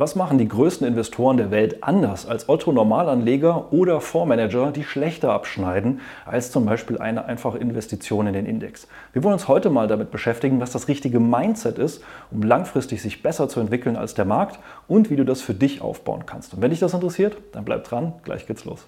Was machen die größten Investoren der Welt anders als Otto Normalanleger oder Fondsmanager, die schlechter abschneiden als zum Beispiel eine einfache Investition in den Index? Wir wollen uns heute mal damit beschäftigen, was das richtige Mindset ist, um langfristig sich besser zu entwickeln als der Markt und wie du das für dich aufbauen kannst. Und wenn dich das interessiert, dann bleib dran, gleich geht's los.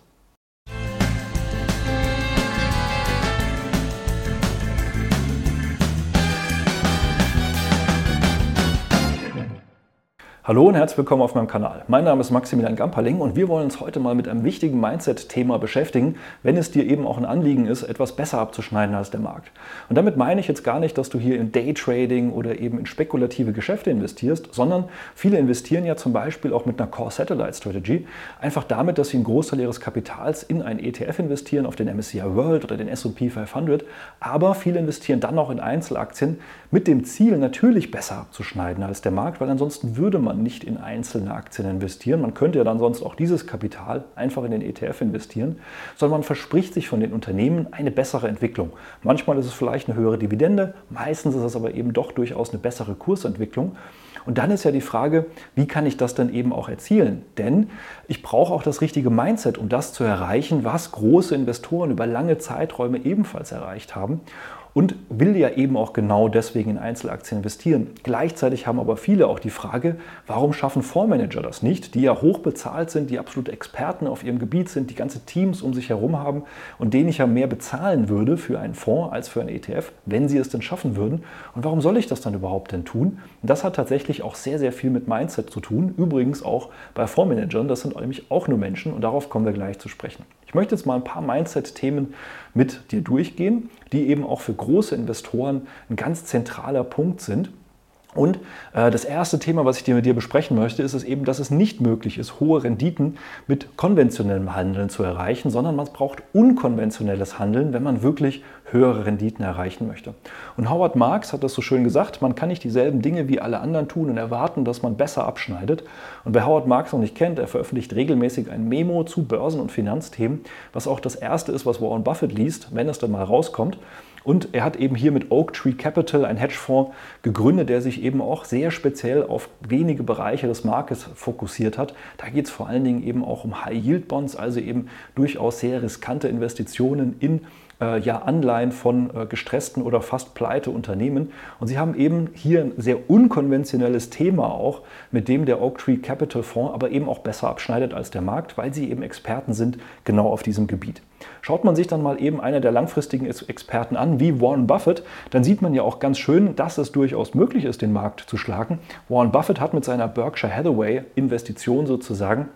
Hallo und herzlich willkommen auf meinem Kanal. Mein Name ist Maximilian Gamperling und wir wollen uns heute mal mit einem wichtigen Mindset-Thema beschäftigen, wenn es dir eben auch ein Anliegen ist, etwas besser abzuschneiden als der Markt. Und damit meine ich jetzt gar nicht, dass du hier in Daytrading oder eben in spekulative Geschäfte investierst, sondern viele investieren ja zum Beispiel auch mit einer Core Satellite Strategy, einfach damit, dass sie einen Großteil ihres Kapitals in ein ETF investieren, auf den MSCI World oder den S&P 500, aber viele investieren dann auch in Einzelaktien mit dem Ziel, natürlich besser abzuschneiden als der Markt, weil ansonsten würde man nicht in einzelne Aktien investieren. Man könnte ja dann sonst auch dieses Kapital einfach in den ETF investieren, sondern man verspricht sich von den Unternehmen eine bessere Entwicklung. Manchmal ist es vielleicht eine höhere Dividende, meistens ist es aber eben doch durchaus eine bessere Kursentwicklung. Und dann ist ja die Frage, wie kann ich das dann eben auch erzielen? Denn ich brauche auch das richtige Mindset, um das zu erreichen, was große Investoren über lange Zeiträume ebenfalls erreicht haben und will ja eben auch genau deswegen in Einzelaktien investieren. Gleichzeitig haben aber viele auch die Frage, warum schaffen Fondsmanager das nicht, die ja hoch bezahlt sind, die absolut Experten auf ihrem Gebiet sind, die ganze Teams um sich herum haben und denen ich ja mehr bezahlen würde für einen Fonds als für einen ETF, wenn sie es denn schaffen würden. Und warum soll ich das dann überhaupt denn tun? Und das hat tatsächlich auch sehr, sehr viel mit Mindset zu tun. Übrigens auch bei Fondsmanagern, das sind nämlich auch nur Menschen und darauf kommen wir gleich zu sprechen. Ich möchte jetzt mal ein paar Mindset-Themen mit dir durchgehen, die eben auch für große Investoren ein ganz zentraler Punkt sind. Und äh, das erste Thema, was ich dir mit dir besprechen möchte, ist es eben, dass es nicht möglich ist, hohe Renditen mit konventionellem Handeln zu erreichen, sondern man braucht unkonventionelles Handeln, wenn man wirklich höhere Renditen erreichen möchte. Und Howard Marks hat das so schön gesagt, man kann nicht dieselben Dinge wie alle anderen tun und erwarten, dass man besser abschneidet. Und wer Howard Marks noch nicht kennt, er veröffentlicht regelmäßig ein Memo zu Börsen- und Finanzthemen, was auch das erste ist, was Warren Buffett liest, wenn es dann mal rauskommt. Und er hat eben hier mit Oak Tree Capital einen Hedgefonds gegründet, der sich eben auch sehr speziell auf wenige Bereiche des Marktes fokussiert hat. Da geht es vor allen Dingen eben auch um High Yield Bonds, also eben durchaus sehr riskante Investitionen in ja, Anleihen von äh, gestressten oder fast pleite Unternehmen. Und sie haben eben hier ein sehr unkonventionelles Thema auch, mit dem der Oak Tree Capital Fonds aber eben auch besser abschneidet als der Markt, weil sie eben Experten sind genau auf diesem Gebiet. Schaut man sich dann mal eben einer der langfristigen Experten an, wie Warren Buffett, dann sieht man ja auch ganz schön, dass es durchaus möglich ist, den Markt zu schlagen. Warren Buffett hat mit seiner Berkshire Hathaway Investition sozusagen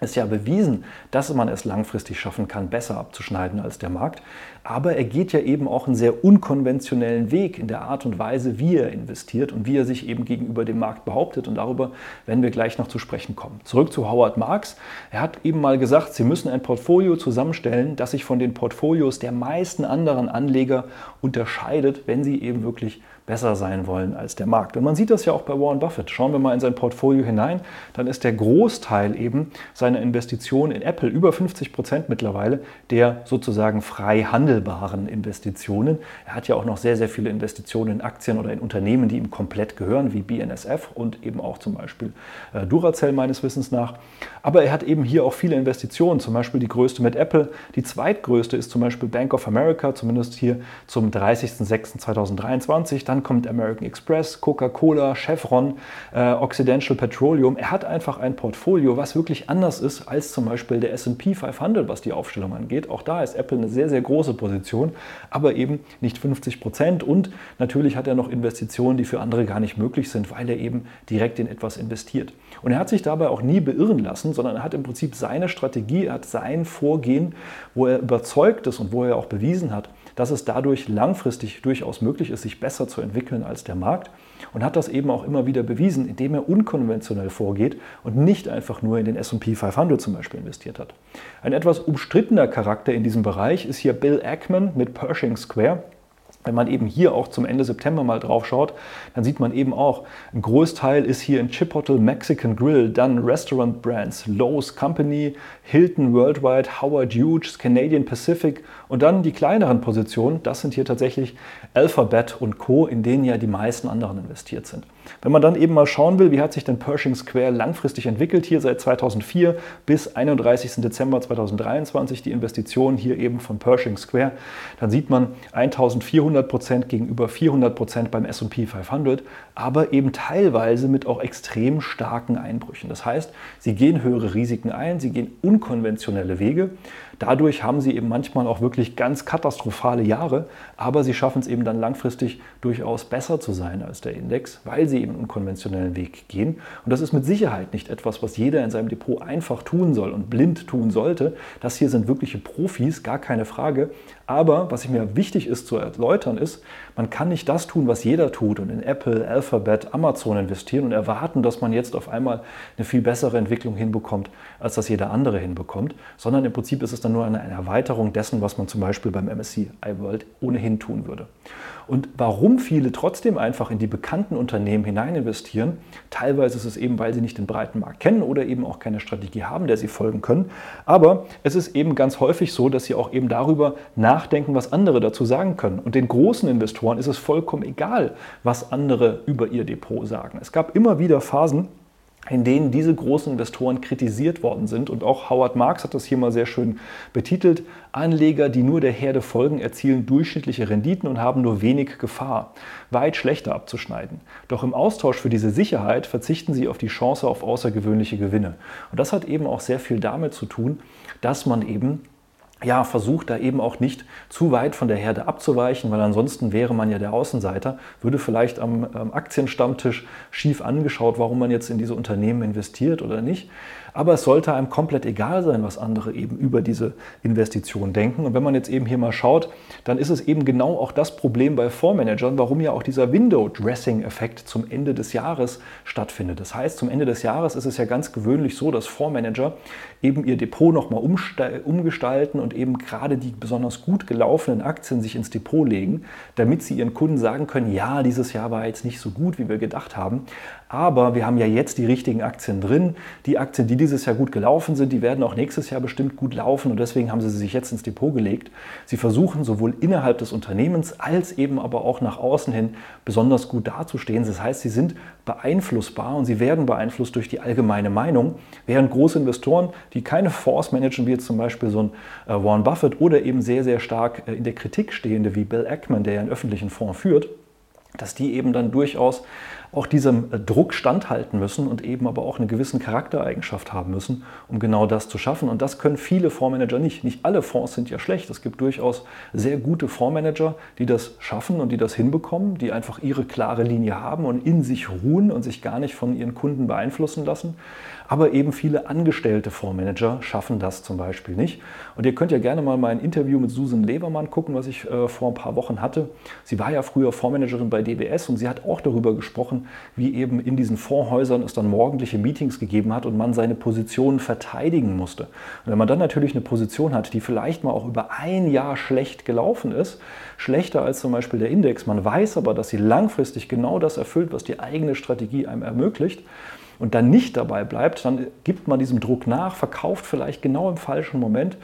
ist ja bewiesen, dass man es langfristig schaffen kann, besser abzuschneiden als der Markt. Aber er geht ja eben auch einen sehr unkonventionellen Weg in der Art und Weise, wie er investiert und wie er sich eben gegenüber dem Markt behauptet. Und darüber werden wir gleich noch zu sprechen kommen. Zurück zu Howard Marks. Er hat eben mal gesagt, Sie müssen ein Portfolio zusammenstellen, das sich von den Portfolios der meisten anderen Anleger unterscheidet, wenn sie eben wirklich besser sein wollen als der Markt. Und man sieht das ja auch bei Warren Buffett. Schauen wir mal in sein Portfolio hinein, dann ist der Großteil eben seiner Investitionen in Apple, über 50 Prozent mittlerweile, der sozusagen frei handelbaren Investitionen. Er hat ja auch noch sehr, sehr viele Investitionen in Aktien oder in Unternehmen, die ihm komplett gehören, wie BNSF und eben auch zum Beispiel äh, Duracell meines Wissens nach. Aber er hat eben hier auch viele Investitionen, zum Beispiel die größte mit Apple. Die zweitgrößte ist zum Beispiel Bank of America, zumindest hier zum 30.06.2023. Dann dann kommt American Express, Coca-Cola, Chevron, äh, Occidental Petroleum. Er hat einfach ein Portfolio, was wirklich anders ist als zum Beispiel der SP 500, was die Aufstellung angeht. Auch da ist Apple eine sehr, sehr große Position, aber eben nicht 50 Prozent. Und natürlich hat er noch Investitionen, die für andere gar nicht möglich sind, weil er eben direkt in etwas investiert. Und er hat sich dabei auch nie beirren lassen, sondern er hat im Prinzip seine Strategie, er hat sein Vorgehen, wo er überzeugt ist und wo er auch bewiesen hat, dass es dadurch langfristig durchaus möglich ist, sich besser zu entwickeln als der Markt und hat das eben auch immer wieder bewiesen, indem er unkonventionell vorgeht und nicht einfach nur in den SP 500 zum Beispiel investiert hat. Ein etwas umstrittener Charakter in diesem Bereich ist hier Bill Ackman mit Pershing Square. Wenn man eben hier auch zum Ende September mal drauf schaut, dann sieht man eben auch, ein Großteil ist hier in Chipotle Mexican Grill, dann Restaurant Brands, Lowe's Company, Hilton Worldwide, Howard Hughes, Canadian Pacific und dann die kleineren Positionen, das sind hier tatsächlich Alphabet und Co., in denen ja die meisten anderen investiert sind. Wenn man dann eben mal schauen will, wie hat sich denn Pershing Square langfristig entwickelt, hier seit 2004 bis 31. Dezember 2023 die Investition hier eben von Pershing Square, dann sieht man 1400 Prozent gegenüber 400 Prozent beim S&P 500, aber eben teilweise mit auch extrem starken Einbrüchen. Das heißt, sie gehen höhere Risiken ein, sie gehen unkonventionelle Wege. Dadurch haben sie eben manchmal auch wirklich ganz katastrophale Jahre, aber sie schaffen es eben dann langfristig durchaus besser zu sein als der Index, weil sie eben einen unkonventionellen Weg gehen. Und das ist mit Sicherheit nicht etwas, was jeder in seinem Depot einfach tun soll und blind tun sollte. Das hier sind wirkliche Profis, gar keine Frage. Aber was mir wichtig ist zu erläutern, ist, man kann nicht das tun, was jeder tut und in Apple, Alphabet, Amazon investieren und erwarten, dass man jetzt auf einmal eine viel bessere Entwicklung hinbekommt, als das jeder andere hinbekommt, sondern im Prinzip ist es dann nur eine Erweiterung dessen, was man zum Beispiel beim MSCI World ohnehin tun würde. Und warum viele trotzdem einfach in die bekannten Unternehmen hinein investieren, teilweise ist es eben, weil sie nicht den breiten Markt kennen oder eben auch keine Strategie haben, der sie folgen können. Aber es ist eben ganz häufig so, dass sie auch eben darüber nachdenken, was andere dazu sagen können. Und den großen Investoren ist es vollkommen egal, was andere über ihr Depot sagen. Es gab immer wieder Phasen, in denen diese großen Investoren kritisiert worden sind. Und auch Howard Marks hat das hier mal sehr schön betitelt. Anleger, die nur der Herde folgen, erzielen durchschnittliche Renditen und haben nur wenig Gefahr, weit schlechter abzuschneiden. Doch im Austausch für diese Sicherheit verzichten sie auf die Chance auf außergewöhnliche Gewinne. Und das hat eben auch sehr viel damit zu tun, dass man eben ja, versucht da eben auch nicht zu weit von der Herde abzuweichen, weil ansonsten wäre man ja der Außenseiter, würde vielleicht am Aktienstammtisch schief angeschaut, warum man jetzt in diese Unternehmen investiert oder nicht. Aber es sollte einem komplett egal sein, was andere eben über diese Investition denken. Und wenn man jetzt eben hier mal schaut, dann ist es eben genau auch das Problem bei Fondsmanagern, warum ja auch dieser Window-Dressing-Effekt zum Ende des Jahres stattfindet. Das heißt, zum Ende des Jahres ist es ja ganz gewöhnlich so, dass Fondsmanager eben ihr Depot nochmal umgestalten und eben gerade die besonders gut gelaufenen Aktien sich ins Depot legen, damit sie ihren Kunden sagen können, ja, dieses Jahr war jetzt nicht so gut, wie wir gedacht haben, aber wir haben ja jetzt die richtigen Aktien drin. Die Aktien, die dieses Jahr gut gelaufen sind, die werden auch nächstes Jahr bestimmt gut laufen und deswegen haben sie sich jetzt ins Depot gelegt. Sie versuchen sowohl innerhalb des Unternehmens als eben aber auch nach außen hin besonders gut dazustehen. Das heißt, sie sind beeinflussbar und sie werden beeinflusst durch die allgemeine Meinung, während große Investoren, die keine Fonds managen, wie jetzt zum Beispiel so ein äh, Warren Buffett oder eben sehr, sehr stark äh, in der Kritik stehende wie Bill Ackman, der ja einen öffentlichen Fonds führt, dass die eben dann durchaus auch diesem äh, Druck standhalten müssen und eben aber auch eine gewisse Charaktereigenschaft haben müssen, um genau das zu schaffen. Und das können viele Fondsmanager nicht. Nicht alle Fonds sind ja schlecht. Es gibt durchaus sehr gute Fondsmanager, die das schaffen und die das hinbekommen, die einfach ihre klare Linie haben und in sich ruhen und sich gar nicht von ihren Kunden beeinflussen lassen. Aber eben viele angestellte Fondsmanager schaffen das zum Beispiel nicht. Und ihr könnt ja gerne mal mein Interview mit Susan Levermann gucken, was ich äh, vor ein paar Wochen hatte. Sie war ja früher Fondsmanagerin bei DWS und sie hat auch darüber gesprochen, wie eben in diesen Fondshäusern es dann morgendliche Meetings gegeben hat und man seine Positionen verteidigen musste. Und wenn man dann natürlich eine Position hat, die vielleicht mal auch über ein Jahr schlecht gelaufen ist, schlechter als zum Beispiel der Index, man weiß aber, dass sie langfristig genau das erfüllt, was die eigene Strategie einem ermöglicht, und dann nicht dabei bleibt, dann gibt man diesem Druck nach, verkauft vielleicht genau im falschen Moment,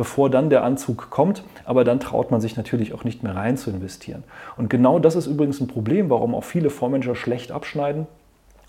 bevor dann der Anzug kommt, aber dann traut man sich natürlich auch nicht mehr rein zu investieren. Und genau das ist übrigens ein Problem, warum auch viele Fondsmanager schlecht abschneiden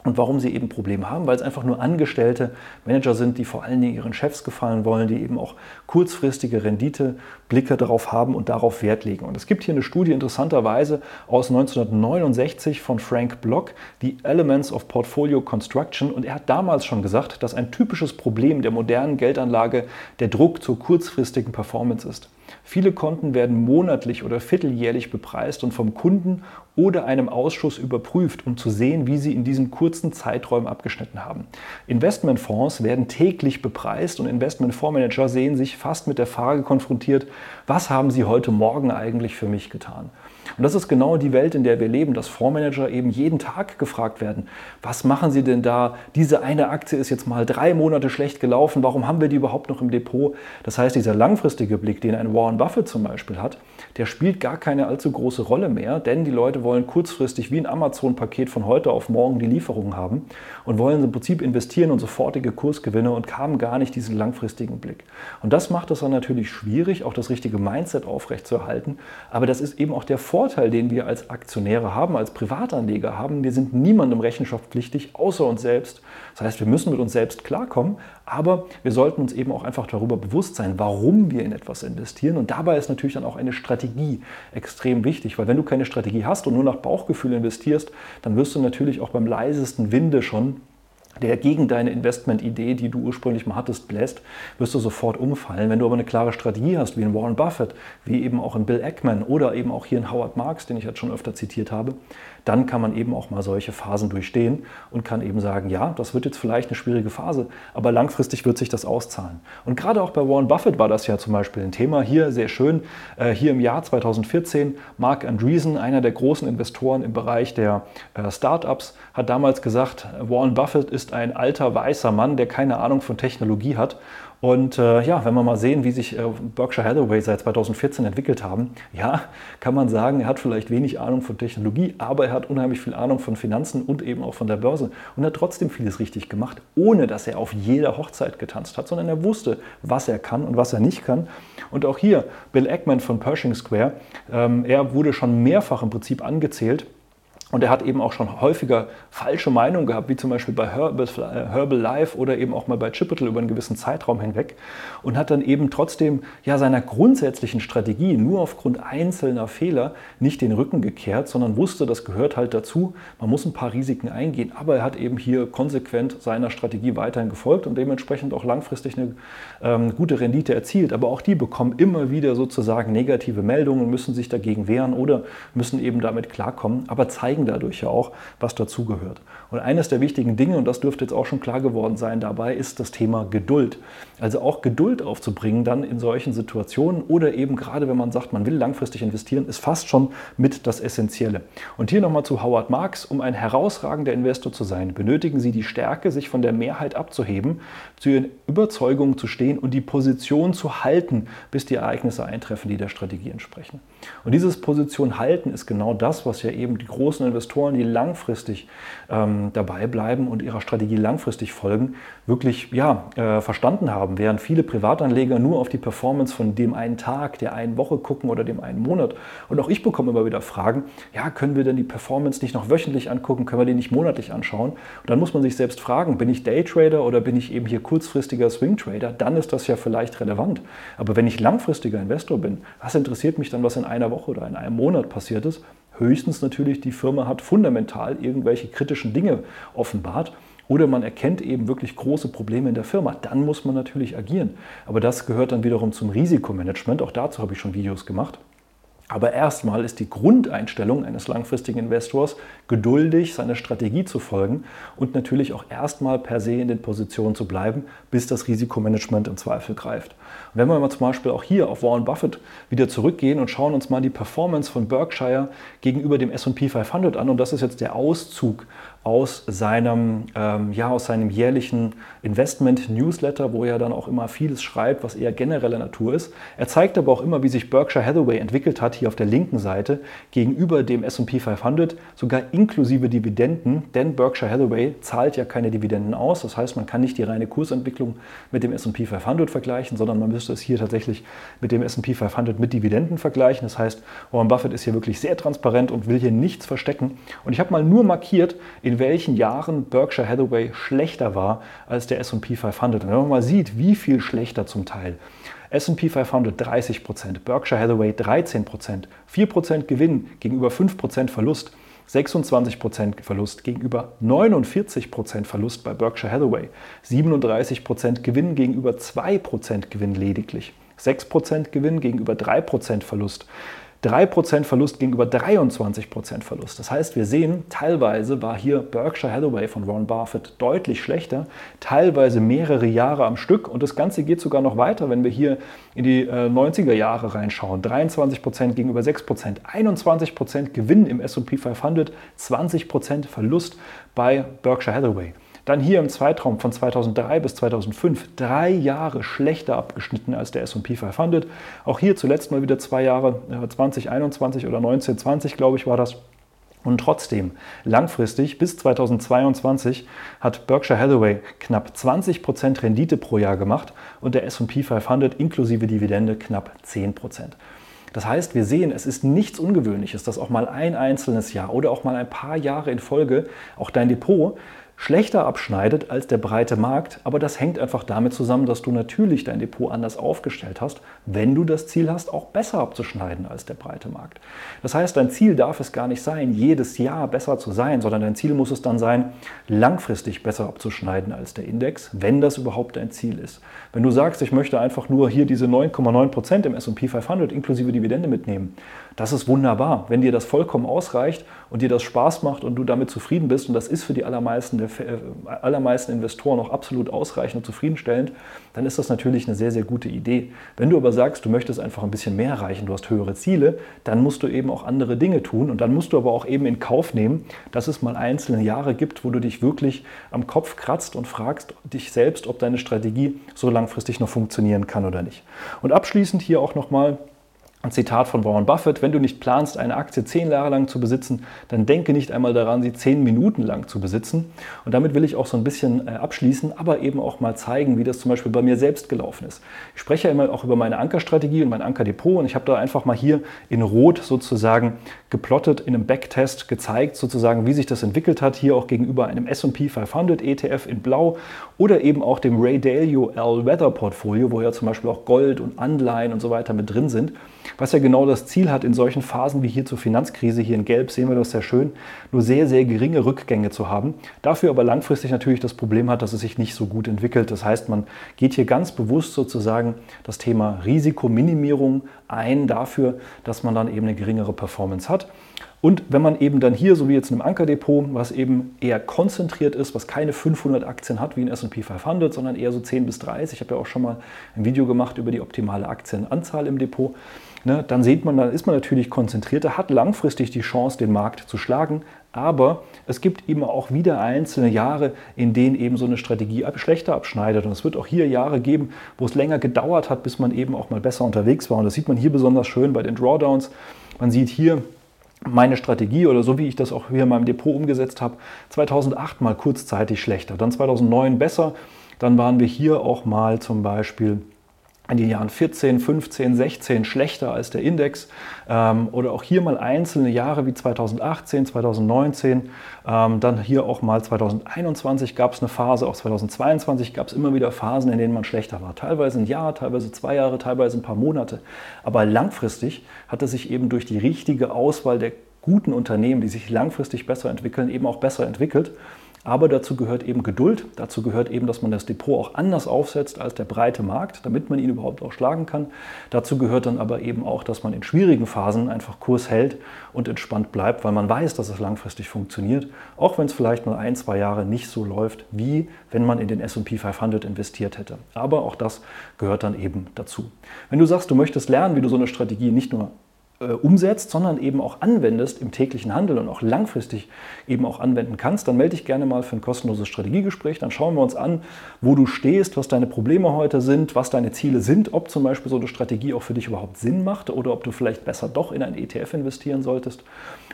und warum sie eben Probleme haben, weil es einfach nur angestellte Manager sind, die vor allen Dingen ihren Chefs gefallen wollen, die eben auch kurzfristige Renditeblicke darauf haben und darauf Wert legen. Und es gibt hier eine Studie interessanterweise aus 1969 von Frank Block, The Elements of Portfolio Construction. Und er hat damals schon gesagt, dass ein typisches Problem der modernen Geldanlage der Druck zur kurzfristigen Performance ist. Viele Konten werden monatlich oder vierteljährlich bepreist und vom Kunden oder einem Ausschuss überprüft, um zu sehen, wie sie in diesen kurzen Zeiträumen abgeschnitten haben. Investmentfonds werden täglich bepreist und Investmentfondsmanager sehen sich fast mit der Frage konfrontiert, was haben sie heute Morgen eigentlich für mich getan? Und das ist genau die Welt, in der wir leben, dass Fondsmanager eben jeden Tag gefragt werden, was machen sie denn da? Diese eine Aktie ist jetzt mal drei Monate schlecht gelaufen, warum haben wir die überhaupt noch im Depot? Das heißt, dieser langfristige Blick, den ein Warren Buffett zum Beispiel hat, der spielt gar keine allzu große Rolle mehr, denn die Leute wollen kurzfristig wie ein Amazon-Paket von heute auf morgen die Lieferung haben und wollen im Prinzip investieren und sofortige Kursgewinne und haben gar nicht diesen langfristigen Blick. Und das macht es dann natürlich schwierig, auch das richtige Mindset aufrechtzuerhalten, aber das ist eben auch der Vorteil, Vorteil, den wir als Aktionäre haben, als Privatanleger haben, wir sind niemandem rechenschaftspflichtig, außer uns selbst. Das heißt, wir müssen mit uns selbst klarkommen, aber wir sollten uns eben auch einfach darüber bewusst sein, warum wir in etwas investieren. Und dabei ist natürlich dann auch eine Strategie extrem wichtig, weil wenn du keine Strategie hast und nur nach Bauchgefühl investierst, dann wirst du natürlich auch beim leisesten Winde schon der gegen deine Investmentidee, die du ursprünglich mal hattest, bläst, wirst du sofort umfallen. Wenn du aber eine klare Strategie hast, wie in Warren Buffett, wie eben auch in Bill Ackman oder eben auch hier in Howard Marks, den ich jetzt schon öfter zitiert habe, dann kann man eben auch mal solche Phasen durchstehen und kann eben sagen, ja, das wird jetzt vielleicht eine schwierige Phase, aber langfristig wird sich das auszahlen. Und gerade auch bei Warren Buffett war das ja zum Beispiel ein Thema. Hier sehr schön, äh, hier im Jahr 2014, Mark Andreessen, einer der großen Investoren im Bereich der äh, Startups, hat damals gesagt, Warren Buffett ist ein alter weißer Mann, der keine Ahnung von Technologie hat und äh, ja, wenn wir mal sehen, wie sich äh, Berkshire Hathaway seit 2014 entwickelt haben, ja, kann man sagen, er hat vielleicht wenig Ahnung von Technologie, aber er hat unheimlich viel Ahnung von Finanzen und eben auch von der Börse und hat trotzdem vieles richtig gemacht, ohne dass er auf jeder Hochzeit getanzt hat, sondern er wusste, was er kann und was er nicht kann. Und auch hier Bill Ackman von Pershing Square, ähm, er wurde schon mehrfach im Prinzip angezählt und er hat eben auch schon häufiger falsche Meinungen gehabt, wie zum Beispiel bei Herbalife oder eben auch mal bei Chipotle über einen gewissen Zeitraum hinweg. Und hat dann eben trotzdem ja seiner grundsätzlichen Strategie nur aufgrund einzelner Fehler nicht den Rücken gekehrt, sondern wusste, das gehört halt dazu. Man muss ein paar Risiken eingehen. Aber er hat eben hier konsequent seiner Strategie weiterhin gefolgt und dementsprechend auch langfristig eine ähm, gute Rendite erzielt. Aber auch die bekommen immer wieder sozusagen negative Meldungen, müssen sich dagegen wehren oder müssen eben damit klarkommen, aber zeigen, zeigen dadurch ja auch, was dazugehört. Und eines der wichtigen Dinge, und das dürfte jetzt auch schon klar geworden sein dabei, ist das Thema Geduld. Also auch Geduld aufzubringen dann in solchen Situationen oder eben gerade wenn man sagt, man will langfristig investieren, ist fast schon mit das Essentielle. Und hier nochmal zu Howard Marks, um ein herausragender Investor zu sein, benötigen Sie die Stärke, sich von der Mehrheit abzuheben, zu Ihren Überzeugungen zu stehen und die Position zu halten, bis die Ereignisse eintreffen, die der Strategie entsprechen. Und dieses Position halten ist genau das, was ja eben die großen Investoren, die langfristig ähm, dabei bleiben und ihrer Strategie langfristig folgen, wirklich ja, äh, verstanden haben, während viele Privatanleger nur auf die Performance von dem einen Tag, der einen Woche gucken oder dem einen Monat. Und auch ich bekomme immer wieder Fragen, ja, können wir denn die Performance nicht noch wöchentlich angucken, können wir die nicht monatlich anschauen? Und dann muss man sich selbst fragen, bin ich Daytrader oder bin ich eben hier kurzfristiger Swingtrader? Dann ist das ja vielleicht relevant. Aber wenn ich langfristiger Investor bin, was interessiert mich dann, was in einer Woche oder in einem Monat passiert ist? Höchstens natürlich, die Firma hat fundamental irgendwelche kritischen Dinge offenbart oder man erkennt eben wirklich große Probleme in der Firma. Dann muss man natürlich agieren. Aber das gehört dann wiederum zum Risikomanagement. Auch dazu habe ich schon Videos gemacht. Aber erstmal ist die Grundeinstellung eines langfristigen Investors, geduldig seiner Strategie zu folgen und natürlich auch erstmal per se in den Positionen zu bleiben, bis das Risikomanagement im Zweifel greift. Und wenn wir mal zum Beispiel auch hier auf Warren Buffett wieder zurückgehen und schauen uns mal die Performance von Berkshire gegenüber dem SP 500 an, und das ist jetzt der Auszug aus seinem, ähm, ja, aus seinem jährlichen Investment-Newsletter, wo er dann auch immer vieles schreibt, was eher genereller Natur ist. Er zeigt aber auch immer, wie sich Berkshire Hathaway entwickelt hat, hier auf der linken Seite, gegenüber dem SP 500, sogar inklusive Dividenden, denn Berkshire Hathaway zahlt ja keine Dividenden aus. Das heißt, man kann nicht die reine Kursentwicklung mit dem SP 500 vergleichen, sondern man müsste es hier tatsächlich mit dem SP 500 mit Dividenden vergleichen. Das heißt, Warren Buffett ist hier wirklich sehr transparent und will hier nichts verstecken. Und ich habe mal nur markiert, in welchen Jahren Berkshire Hathaway schlechter war als der SP 500. Und wenn man mal sieht, wie viel schlechter zum Teil. SP 500 30% Berkshire Hathaway 13% 4% Gewinn gegenüber 5% Verlust. 26% Verlust gegenüber 49% Verlust bei Berkshire Hathaway, 37% Gewinn gegenüber 2% Gewinn lediglich, 6% Gewinn gegenüber 3% Verlust, 3% Verlust gegenüber 23% Verlust. Das heißt, wir sehen, teilweise war hier Berkshire Hathaway von Warren Buffett deutlich schlechter, teilweise mehrere Jahre am Stück. Und das Ganze geht sogar noch weiter, wenn wir hier in die 90er Jahre reinschauen. 23% gegenüber 6%, 21% Gewinn im SP 500, 20% Verlust bei Berkshire Hathaway. Dann hier im Zeitraum von 2003 bis 2005 drei Jahre schlechter abgeschnitten als der S&P 500. Auch hier zuletzt mal wieder zwei Jahre, 2021 oder 1920 glaube ich war das. Und trotzdem, langfristig bis 2022 hat Berkshire Hathaway knapp 20% Rendite pro Jahr gemacht und der SP 500 inklusive Dividende knapp 10%. Das heißt, wir sehen, es ist nichts Ungewöhnliches, dass auch mal ein einzelnes Jahr oder auch mal ein paar Jahre in Folge auch dein Depot schlechter abschneidet als der breite Markt, aber das hängt einfach damit zusammen, dass du natürlich dein Depot anders aufgestellt hast, wenn du das Ziel hast, auch besser abzuschneiden als der breite Markt. Das heißt, dein Ziel darf es gar nicht sein, jedes Jahr besser zu sein, sondern dein Ziel muss es dann sein, langfristig besser abzuschneiden als der Index, wenn das überhaupt dein Ziel ist. Wenn du sagst, ich möchte einfach nur hier diese 9,9% im S&P 500 inklusive Dividende mitnehmen, das ist wunderbar. Wenn dir das vollkommen ausreicht und dir das Spaß macht und du damit zufrieden bist, und das ist für die allermeisten, äh, allermeisten Investoren auch absolut ausreichend und zufriedenstellend, dann ist das natürlich eine sehr, sehr gute Idee. Wenn du aber sagst, du möchtest einfach ein bisschen mehr erreichen, du hast höhere Ziele, dann musst du eben auch andere Dinge tun und dann musst du aber auch eben in Kauf nehmen, dass es mal einzelne Jahre gibt, wo du dich wirklich am Kopf kratzt und fragst dich selbst, ob deine Strategie so langfristig noch funktionieren kann oder nicht. Und abschließend hier auch nochmal ein Zitat von Warren Buffett, wenn du nicht planst, eine Aktie zehn Jahre lang zu besitzen, dann denke nicht einmal daran, sie zehn Minuten lang zu besitzen. Und damit will ich auch so ein bisschen äh, abschließen, aber eben auch mal zeigen, wie das zum Beispiel bei mir selbst gelaufen ist. Ich spreche ja immer auch über meine Ankerstrategie und mein Ankerdepot und ich habe da einfach mal hier in Rot sozusagen geplottet, in einem Backtest gezeigt, sozusagen, wie sich das entwickelt hat, hier auch gegenüber einem S&P 500 ETF in Blau oder eben auch dem Ray Dalio All-Weather Portfolio, wo ja zum Beispiel auch Gold und Anleihen und so weiter mit drin sind was ja genau das Ziel hat, in solchen Phasen wie hier zur Finanzkrise, hier in Gelb sehen wir das sehr schön, nur sehr, sehr geringe Rückgänge zu haben. Dafür aber langfristig natürlich das Problem hat, dass es sich nicht so gut entwickelt. Das heißt, man geht hier ganz bewusst sozusagen das Thema Risikominimierung ein dafür, dass man dann eben eine geringere Performance hat. Und wenn man eben dann hier, so wie jetzt in einem Ankerdepot, was eben eher konzentriert ist, was keine 500 Aktien hat wie ein S&P 500, sondern eher so 10 bis 30, ich habe ja auch schon mal ein Video gemacht über die optimale Aktienanzahl im Depot, ne, dann sieht man, dann ist man natürlich konzentrierter, hat langfristig die Chance, den Markt zu schlagen, aber es gibt eben auch wieder einzelne Jahre, in denen eben so eine Strategie schlechter abschneidet. Und es wird auch hier Jahre geben, wo es länger gedauert hat, bis man eben auch mal besser unterwegs war. Und das sieht man hier besonders schön bei den Drawdowns. Man sieht hier, meine Strategie oder so wie ich das auch hier in meinem Depot umgesetzt habe, 2008 mal kurzzeitig schlechter, dann 2009 besser, dann waren wir hier auch mal zum Beispiel in den Jahren 14, 15, 16 schlechter als der Index ähm, oder auch hier mal einzelne Jahre wie 2018, 2019, ähm, dann hier auch mal 2021 gab es eine Phase, auch 2022 gab es immer wieder Phasen, in denen man schlechter war. Teilweise ein Jahr, teilweise zwei Jahre, teilweise ein paar Monate. Aber langfristig hat es sich eben durch die richtige Auswahl der guten Unternehmen, die sich langfristig besser entwickeln, eben auch besser entwickelt. Aber dazu gehört eben Geduld, dazu gehört eben, dass man das Depot auch anders aufsetzt als der breite Markt, damit man ihn überhaupt auch schlagen kann. Dazu gehört dann aber eben auch, dass man in schwierigen Phasen einfach Kurs hält und entspannt bleibt, weil man weiß, dass es langfristig funktioniert, auch wenn es vielleicht nur ein, zwei Jahre nicht so läuft, wie wenn man in den S&P 500 investiert hätte. Aber auch das gehört dann eben dazu. Wenn du sagst, du möchtest lernen, wie du so eine Strategie nicht nur umsetzt, sondern eben auch anwendest im täglichen Handel und auch langfristig eben auch anwenden kannst, dann melde dich gerne mal für ein kostenloses Strategiegespräch. Dann schauen wir uns an, wo du stehst, was deine Probleme heute sind, was deine Ziele sind, ob zum Beispiel so eine Strategie auch für dich überhaupt Sinn macht oder ob du vielleicht besser doch in ein ETF investieren solltest.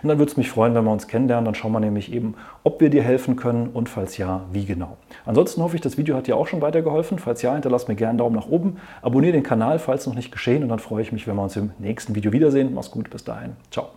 Und dann würde es mich freuen, wenn wir uns kennenlernen. Dann schauen wir nämlich eben, ob wir dir helfen können und falls ja, wie genau. Ansonsten hoffe ich, das Video hat dir auch schon weitergeholfen. Falls ja, hinterlass mir gerne einen Daumen nach oben. Abonniere den Kanal, falls noch nicht geschehen. Und dann freue ich mich, wenn wir uns im nächsten Video wiedersehen. Mach's gut, bis dahin. Ciao.